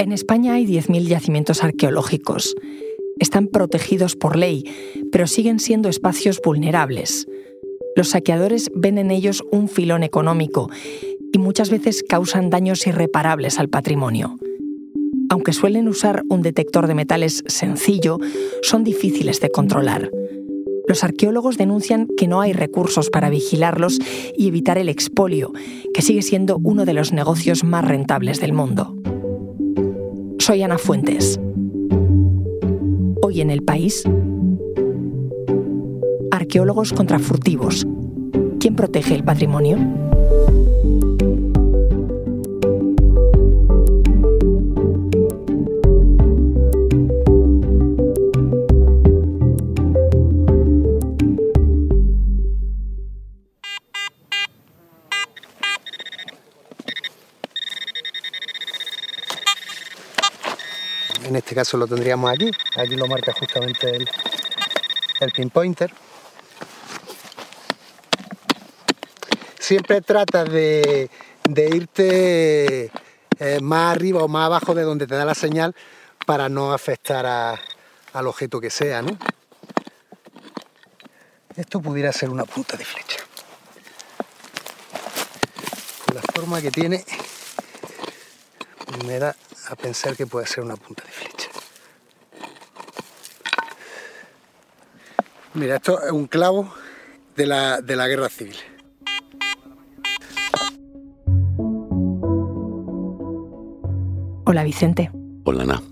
En España hay 10.000 yacimientos arqueológicos. Están protegidos por ley, pero siguen siendo espacios vulnerables. Los saqueadores ven en ellos un filón económico y muchas veces causan daños irreparables al patrimonio. Aunque suelen usar un detector de metales sencillo, son difíciles de controlar. Los arqueólogos denuncian que no hay recursos para vigilarlos y evitar el expolio, que sigue siendo uno de los negocios más rentables del mundo. Soy Ana Fuentes. Hoy en el país, arqueólogos contra furtivos. ¿Quién protege el patrimonio? Caso lo tendríamos aquí. Aquí lo marca justamente el, el pinpointer. Siempre tratas de, de irte eh, más arriba o más abajo de donde te da la señal para no afectar a- al objeto que sea, ¿no? Esto pudiera ser una punta de flecha. La forma que tiene, me da a pensar que puede ser una punta de flecha. Mira, esto es un clavo de la, de la guerra civil. Hola Vicente. Hola, Ana.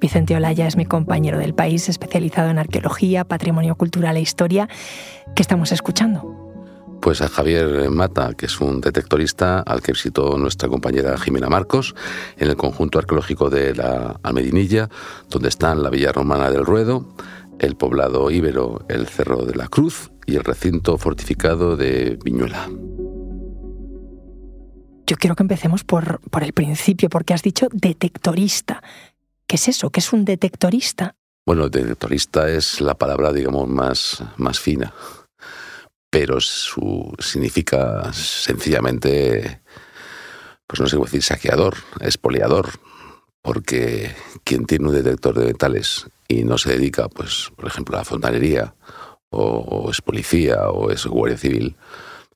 Vicente Olaya es mi compañero del país, especializado en arqueología, patrimonio cultural e historia. ¿Qué estamos escuchando? Pues a Javier Mata, que es un detectorista al que visitó nuestra compañera Jimena Marcos en el conjunto arqueológico de la Almedinilla, donde están la Villa Romana del Ruedo, el poblado íbero, el Cerro de la Cruz y el recinto fortificado de Viñuela. Yo quiero que empecemos por, por el principio, porque has dicho detectorista. ¿Qué es eso? ¿Qué es un detectorista? Bueno, detectorista es la palabra, digamos, más, más fina, pero su significa sencillamente, pues no sé cómo decir, saqueador, espoliador, porque quien tiene un detector de metales y no se dedica, pues, por ejemplo, a la fontanería, o, o es policía, o es guardia civil,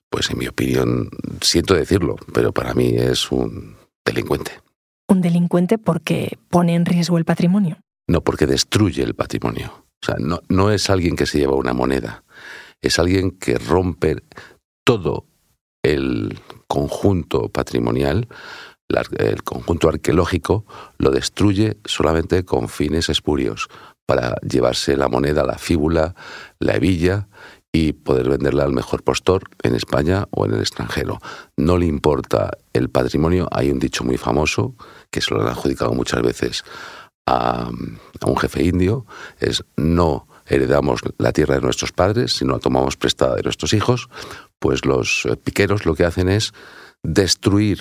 pues en mi opinión, siento decirlo, pero para mí es un delincuente. Un delincuente porque pone en riesgo el patrimonio. No porque destruye el patrimonio. O sea, no, no es alguien que se lleva una moneda, es alguien que rompe todo el conjunto patrimonial, el conjunto arqueológico, lo destruye solamente con fines espurios, para llevarse la moneda, la fíbula, la hebilla y poder venderla al mejor postor en España o en el extranjero. No le importa el patrimonio. Hay un dicho muy famoso que se lo han adjudicado muchas veces a, a un jefe indio, es no heredamos la tierra de nuestros padres, sino la tomamos prestada de nuestros hijos, pues los eh, piqueros lo que hacen es destruir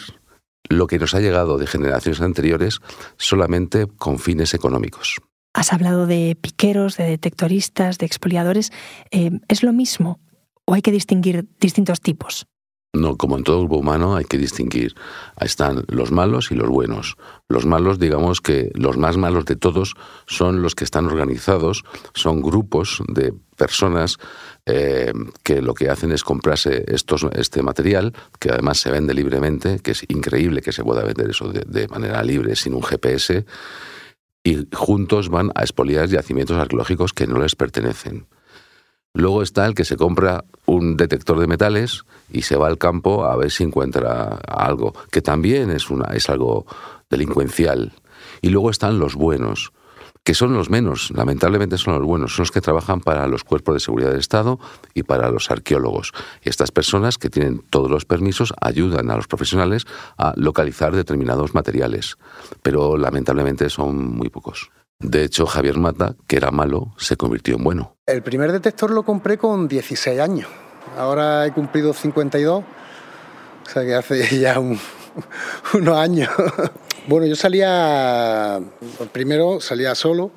lo que nos ha llegado de generaciones anteriores solamente con fines económicos. Has hablado de piqueros, de detectoristas, de expoliadores. Eh, ¿Es lo mismo o hay que distinguir distintos tipos? No, como en todo grupo humano hay que distinguir. Están los malos y los buenos. Los malos, digamos que los más malos de todos son los que están organizados, son grupos de personas eh, que lo que hacen es comprarse estos, este material, que además se vende libremente, que es increíble que se pueda vender eso de, de manera libre, sin un GPS, y juntos van a expoliar yacimientos arqueológicos que no les pertenecen. Luego está el que se compra un detector de metales y se va al campo a ver si encuentra algo, que también es, una, es algo delincuencial. Y luego están los buenos, que son los menos, lamentablemente son los buenos, son los que trabajan para los cuerpos de seguridad del Estado y para los arqueólogos. Y estas personas que tienen todos los permisos ayudan a los profesionales a localizar determinados materiales, pero lamentablemente son muy pocos. De hecho, Javier Mata, que era malo, se convirtió en bueno. El primer detector lo compré con 16 años. Ahora he cumplido 52, o sea que hace ya un- unos años. Bueno, yo salía, primero salía solo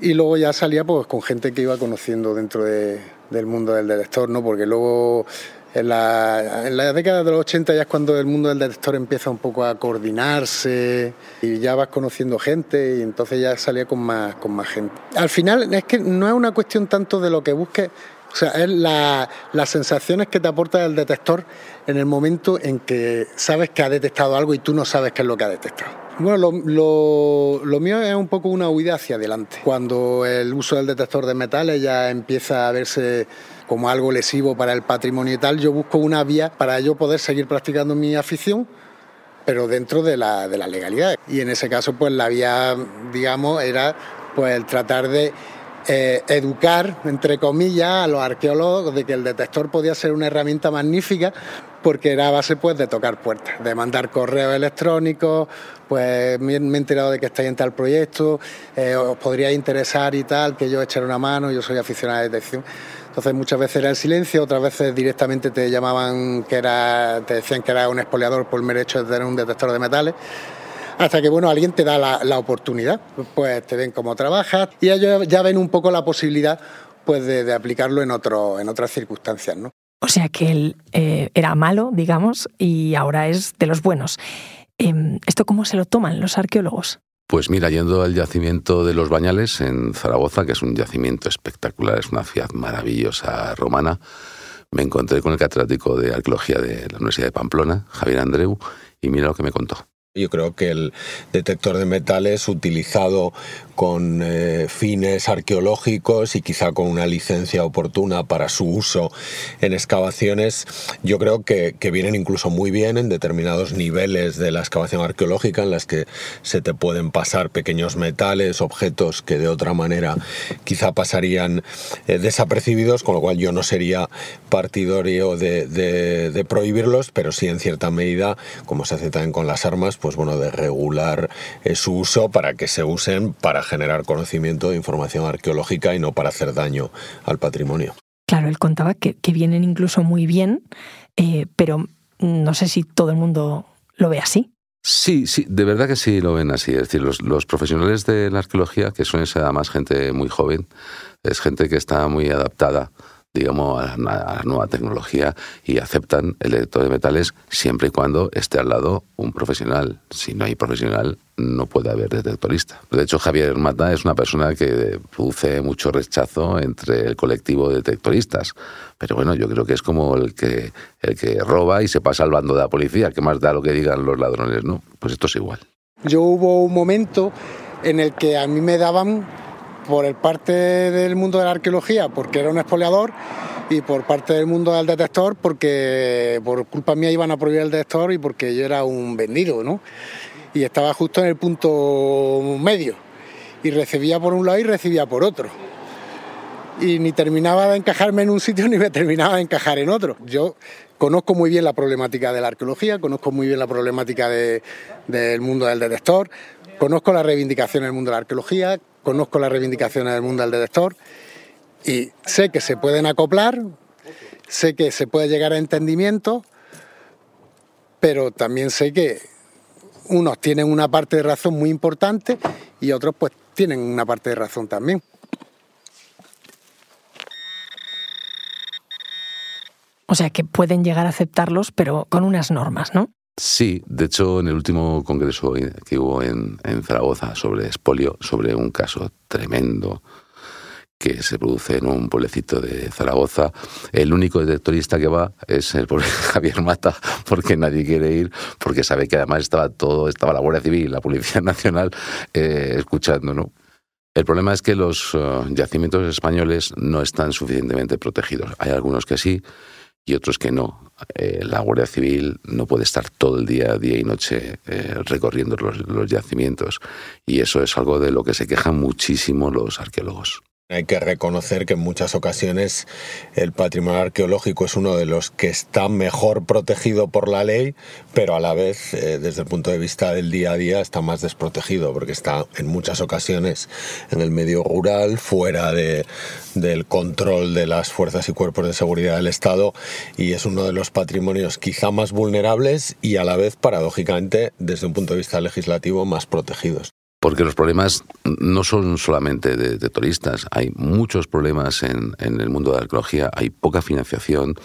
y luego ya salía pues con gente que iba conociendo dentro de- del mundo del detector, ¿no? Porque luego En la, en la, década de los 80 ya es cuando el mundo del detector empieza un poco a coordinarse y ya vas conociendo gente y entonces ya salía con más, con más gente. Al final es que no es una cuestión tanto de lo que busques, o sea, es la, las sensaciones que te aporta el detector en el momento en que sabes que ha detectado algo y tú no sabes qué es lo que ha detectado. Bueno, lo, lo, mío es un poco una huida hacia adelante. Cuando el uso del detector de metales ya empieza a verse como algo lesivo para el patrimonio y tal, yo busco una vía para yo poder seguir practicando mi afición, pero dentro de la, de la legalidad. Y en ese caso, pues la vía, digamos, era pues el tratar de eh, educar, entre comillas, a los arqueólogos de que el detector podía ser una herramienta magnífica porque era a base pues, de tocar puertas, de mandar correos electrónicos, pues me, he enterado de que estáis en tal proyecto, eh, os podría interesar y tal, que yo echara una mano, yo soy aficionado a la detección. Entonces muchas veces era el silencio, otras veces directamente te llamaban que era, te decían que era un expoliador por el mero hecho de tener un detector de metales hasta que bueno, alguien te da la, oportunidad, pues te ven cómo trabajas y ellos ya ven un poco la posibilidad pues de, aplicarlo en, otro, en otras circunstancias. ¿no? O sea que él eh, era malo, digamos, y ahora es de los buenos. Em, ¿Esto cómo se lo toman los arqueólogos? Pues mira, yendo al yacimiento de los Bañales en Zaragoza, que es un yacimiento espectacular, es una ciudad maravillosa romana, me encontré con el catedrático de arqueología de la Universidad de Pamplona, Javier Andreu, y mira lo que me contó. Yo creo que el detector de metales utilizado con eh, fines arqueológicos y quizá con una licencia oportuna para su uso en excavaciones, yo creo que, vienen incluso muy bien en determinados niveles de la excavación arqueológica en las que se te pueden pasar pequeños metales, objetos que de otra manera quizá pasarían eh, desapercibidos, con lo cual yo no sería partidario de, de prohibirlos, pero sí en cierta medida, como se hace también con las armas, pues bueno, de regular eh, su uso para que se usen para generar conocimiento de información arqueológica y no para hacer daño al patrimonio. Claro, él contaba que, vienen incluso muy bien, eh, pero no sé si todo el mundo lo ve así. Sí, sí, de verdad que sí lo ven así. Es decir, los, los profesionales de la arqueología, que suelen ser además gente muy joven, es gente que está muy adaptada digamos, a la, nueva tecnología y aceptan el detector de metales siempre y cuando esté al lado un profesional. Si no hay profesional, no puede haber detectorista. De hecho, Javier Mata es una persona que produce mucho rechazo entre el colectivo de detectoristas. Pero bueno, yo creo que es como el que, el que roba y se pasa al bando de la policía. ¿Qué más da lo que digan los ladrones? No, pues esto es igual. Yo hubo un momento en el que a mí me daban por el parte del mundo de la arqueología porque era un expoliador y por parte del mundo del detector porque por culpa mía iban a prohibir el detector y porque yo era un vendido, ¿no? Y estaba justo en el punto medio y recibía por un lado y recibía por otro. Y ni terminaba de encajarme en un sitio ni me terminaba de encajar en otro. Yo conozco muy bien la problemática de la arqueología, conozco muy bien la problemática del mundo del detector, conozco la reivindicación del mundo de la arqueología, conozco las reivindicaciones del mundo del detector y sé que se pueden acoplar, sé que se puede llegar a entendimiento, pero también sé que unos tienen una parte de razón muy importante y otros pues tienen una parte de razón también. O sea que pueden llegar a aceptarlos, pero con unas normas, ¿no? Sí, de hecho, en el último congreso que hubo en, Zaragoza sobre espolio, sobre un caso tremendo que se produce en un pueblecito de Zaragoza. El único detectorista que va es el pobre Javier Mata, porque nadie quiere ir, porque sabe que además estaba todo, estaba la Guardia Civil, la Policía Nacional eh, escuchando, ¿no? El problema es que los eh, yacimientos españoles no están suficientemente protegidos. Hay algunos que sí, y otros que no. Eh, la Guardia Civil no puede estar todo el día, día y noche eh, recorriendo los, yacimientos y eso es algo de lo que se quejan muchísimo los arqueólogos. Hay que reconocer que en muchas ocasiones el patrimonio arqueológico es uno de los que está mejor protegido por la ley, pero a la vez, eh, desde el punto de vista del día a día, está más desprotegido, porque está en muchas ocasiones en el medio rural, fuera de, del control de las fuerzas y cuerpos de seguridad del Estado, y es uno de los patrimonios quizá más vulnerables y a la vez, paradójicamente, desde un punto de vista legislativo, más protegidos porque los problemas no son solamente de, turistas, hay muchos problemas en, el mundo de la arqueología, hay poca financiación,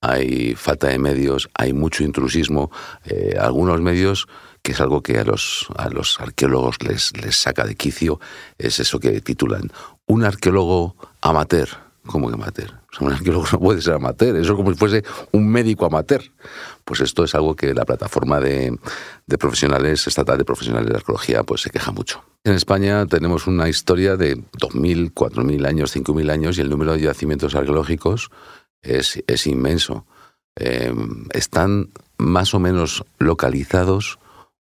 hay falta de medios, hay mucho intrusismo. Eh, algunos medios, que es algo que a los, a los arqueólogos les, les saca de quicio, es eso que titulan un arqueólogo amateur. ¿Cómo que amateur? Un arqueólogo no puede ser amateur, eso es como si fuese un médico amateur. Pues esto es algo que la plataforma de, profesionales, estatal de profesionales de arqueología, pues se queja mucho. En España tenemos una historia de 2.000, 4.000 años, 5.000 años y el número de yacimientos arqueológicos es, inmenso. Eh, están más o menos localizados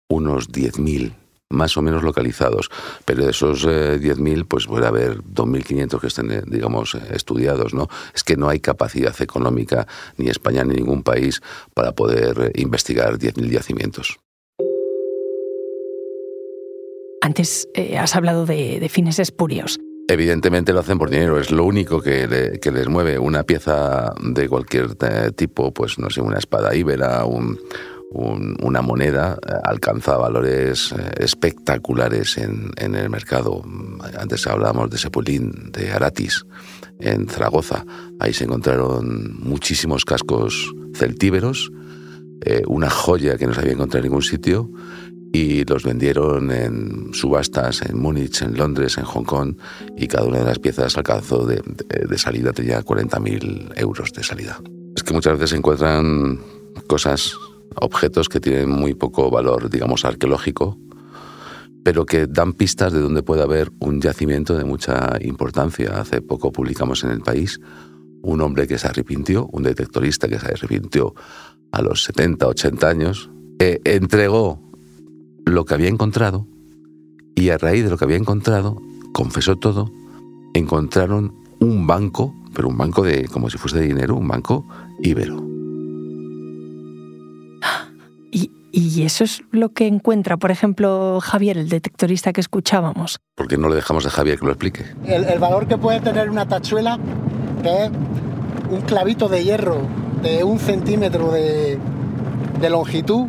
unos 10.000, más o menos localizados. Pero de esos 10.000, eh, pues puede haber 2.500 que estén, eh, digamos, estudiados, ¿no? Es que no hay capacidad económica, ni España ni ningún país, para poder investigar 10.000 yacimientos. Antes has hablado de fines espurios. Evidentemente lo hacen por dinero, es lo único que, les mueve. Una pieza de cualquier eh, tipo, pues no sé, una espada íbera, una moneda, eh, alcanza valores eh, espectaculares en, el mercado. Antes hablábamos de Sepulín, de Aratis, en Zaragoza. Ahí se encontraron muchísimos cascos celtíberos, una joya que no se había encontrado en ningún sitio y los vendieron en subastas en Múnich, en Londres, en Hong Kong y cada una de las piezas alcanzó de, salida, tenía 40.000 euros de salida. Es que muchas veces se encuentran cosas, objetos que tienen muy poco valor, digamos, arqueológico, pero que dan pistas de dónde puede haber un yacimiento de mucha importancia. Hace poco publicamos en el país un hombre que se arrepintió, un detectorista que se arrepintió a los 70, 80 años, entregó lo que había encontrado y a raíz de lo que había encontrado, confesó todo, encontraron un banco, pero un banco de como si fuese de dinero, un banco íbero. ¿Y, y eso es lo que encuentra, por ejemplo, Javier, el detectorista que escuchábamos? Porque no le dejamos a Javier que lo explique. El, el valor que puede tener una tachuela, que es un clavito de hierro de un centímetro de, de longitud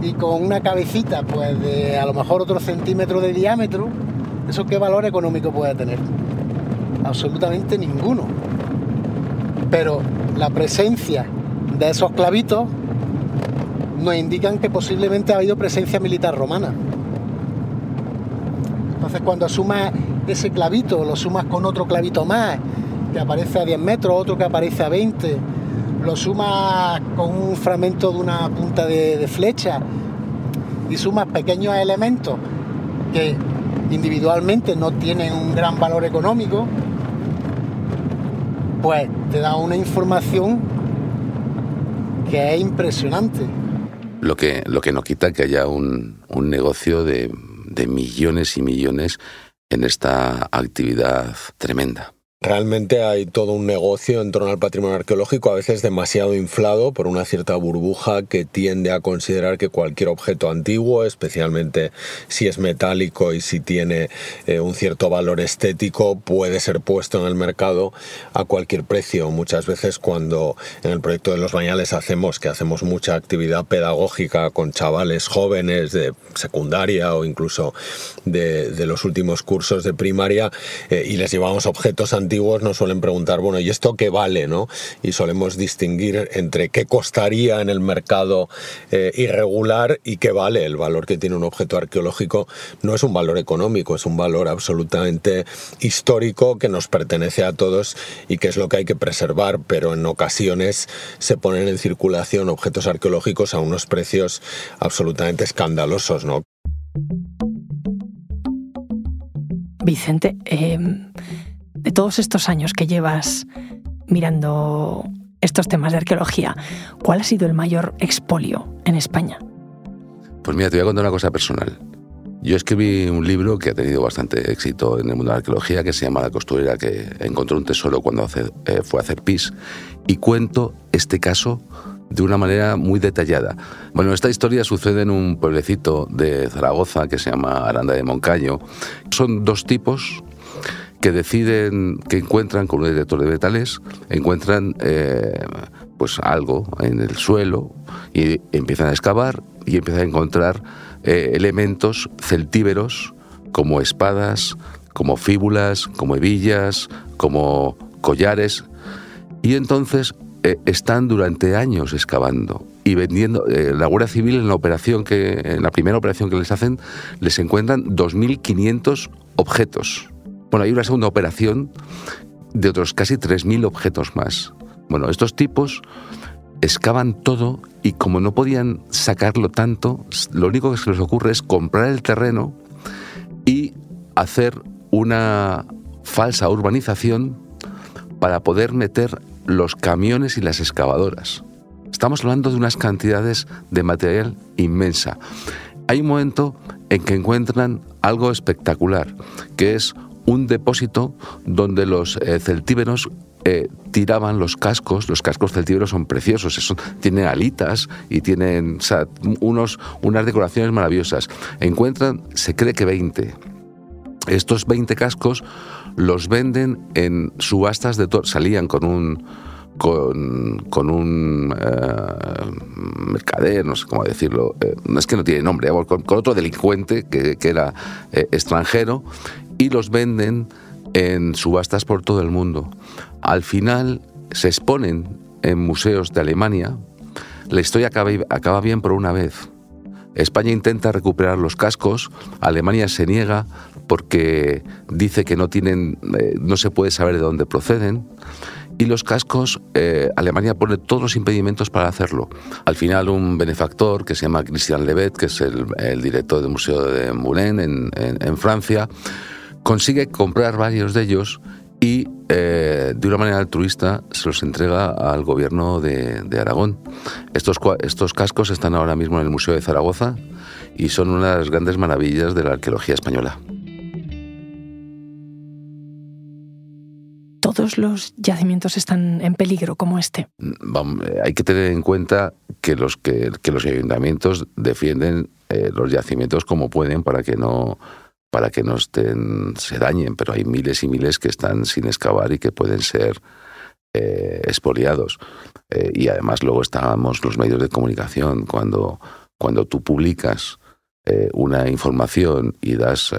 y con una cabecita pues de a lo mejor otro centímetro de diámetro, ¿eso qué valor económico puede tener? Absolutamente ninguno. Pero la presencia de esos clavitos nos indican que posiblemente ha habido presencia militar romana. Entonces cuando sumas ese clavito, lo sumas con otro clavito más, que aparece a 10 metros, otro que aparece a 20, lo sumas con un fragmento de una punta de, flecha y sumas pequeños elementos que individualmente no tienen un gran valor económico, pues te da una información que es impresionante. Lo que, lo que no quita que haya un, negocio de millones y millones en esta actividad tremenda. Realmente hay todo un negocio en torno al patrimonio arqueológico, a veces demasiado inflado por una cierta burbuja que tiende a considerar que cualquier objeto antiguo, especialmente si es metálico y si tiene eh, un cierto valor estético, puede ser puesto en el mercado a cualquier precio. Muchas veces cuando en el proyecto de los bañales hacemos que hacemos mucha actividad pedagógica con chavales jóvenes de secundaria o incluso de, los últimos cursos de primaria eh, y les llevamos objetos antiguos antiguos nos suelen preguntar, bueno, ¿y esto qué vale? ¿no? Y solemos distinguir entre qué costaría en el mercado eh, irregular y qué vale. El valor que tiene un objeto arqueológico no es un valor económico, es un valor absolutamente histórico que nos pertenece a todos y que es lo que hay que preservar, pero en ocasiones se ponen en circulación objetos arqueológicos a unos precios absolutamente escandalosos. ¿no? Vicente, eh, de todos estos años que llevas mirando estos temas de arqueología, ¿cuál ha sido el mayor expolio en España? Pues mira, te voy a contar una cosa personal. Yo escribí un libro que ha tenido bastante éxito en el mundo de la arqueología, que se llama La costurera que encontró un tesoro cuando eh, fue a hacer pis, y cuento este caso de una manera muy detallada. Bueno, esta historia sucede en un pueblecito de Zaragoza que se llama Aranda de Moncaño. Son dos tipos que deciden, que encuentran con un detector de metales, encuentran eh, pues algo en el suelo y empiezan a excavar y empiezan a encontrar eh, elementos celtíberos como espadas, como fíbulas, como hebillas, como collares. Y entonces eh, están durante años excavando y vendiendo. Eh, la Guardia Civil en la operación que, en la primera operación que les hacen, les encuentran 2.500 objetos. Bueno, hay una segunda operación de otros casi 3.000 objetos más. Bueno, estos tipos excavan todo y como no podían sacarlo tanto, lo único que se les ocurre es comprar el terreno y hacer una falsa urbanización para poder meter los camiones y las excavadoras. Estamos hablando de unas cantidades de material inmensa. Hay un momento en que encuentran algo espectacular, que es un depósito donde los eh, celtíberos eh, tiraban los cascos, los cascos celtíberos son preciosos, tienen alitas y tienen unos, unas decoraciones maravillosas. Encuentran, se cree que 20. Estos 20 cascos los venden en subastas de salían con un con, un eh, mercader, no sé cómo decirlo, eh, es que no tiene nombre, con, otro delincuente que, que era extranjero y los venden en subastas por todo el mundo. Al final se exponen en museos de Alemania. La historia acaba, bien por una vez. España intenta recuperar los cascos, Alemania se niega porque dice que no tienen, eh, no se puede saber de dónde proceden. Y los cascos, eh, Alemania pone todos los impedimentos para hacerlo. Al final, un benefactor que se llama Christian Levet, que es el, director del Museo de Moulin en Francia, consigue comprar varios de ellos y eh, de una manera altruista se los entrega al gobierno de, Aragón. Estos, estos cascos están ahora mismo en el Museo de Zaragoza y son una de las grandes maravillas de la arqueología española. ¿Todos los yacimientos están en peligro como este? Eh, hay que tener en cuenta que los, que, los ayuntamientos defienden eh, los yacimientos como pueden para que no para que no estén, se dañen, pero hay miles y miles que están sin excavar y que pueden ser eh, expoliados. Eh, y además luego estamos los medios de comunicación. Cuando, cuando tú publicas eh, una información y das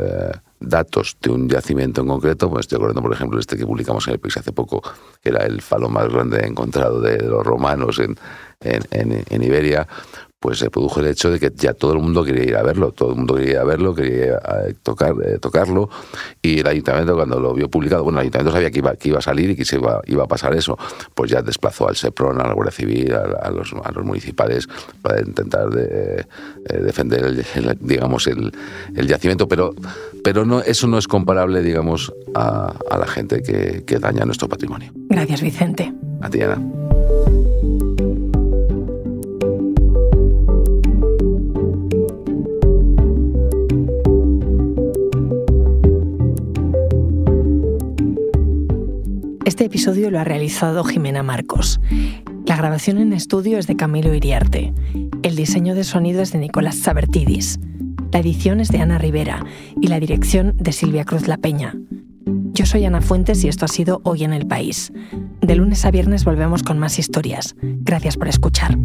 datos de un yacimiento en concreto, pues estoy acordando, por ejemplo, este que publicamos en el PIX hace poco, que era el falo más grande encontrado de los romanos en, en, en Iberia, pues se produjo el hecho de que ya todo el mundo quería ir a verlo, todo el mundo quería ir a verlo, quería eh, tocar, eh, tocarlo, y el ayuntamiento cuando lo vio publicado, bueno, el ayuntamiento sabía que iba, que iba a salir y que se iba, iba a pasar eso, pues ya desplazó al SEPRON, a la Guardia Civil, a, los, a los, municipales para intentar de, eh, defender, el, digamos, el, el, yacimiento, pero, pero no, eso no es comparable, digamos, a, a la gente que, que daña nuestro patrimonio. Gracias, Vicente. A ti, Ana. Este episodio lo ha realizado Jimena Marcos. La grabación en estudio es de Camilo Iriarte. El diseño de sonido es de Nicolás Sabertidis. La edición es de Ana Rivera y la dirección de Silvia Cruz La Peña. Yo soy Ana Fuentes y esto ha sido Hoy en el País. De lunes a viernes volvemos con más historias. Gracias por escuchar.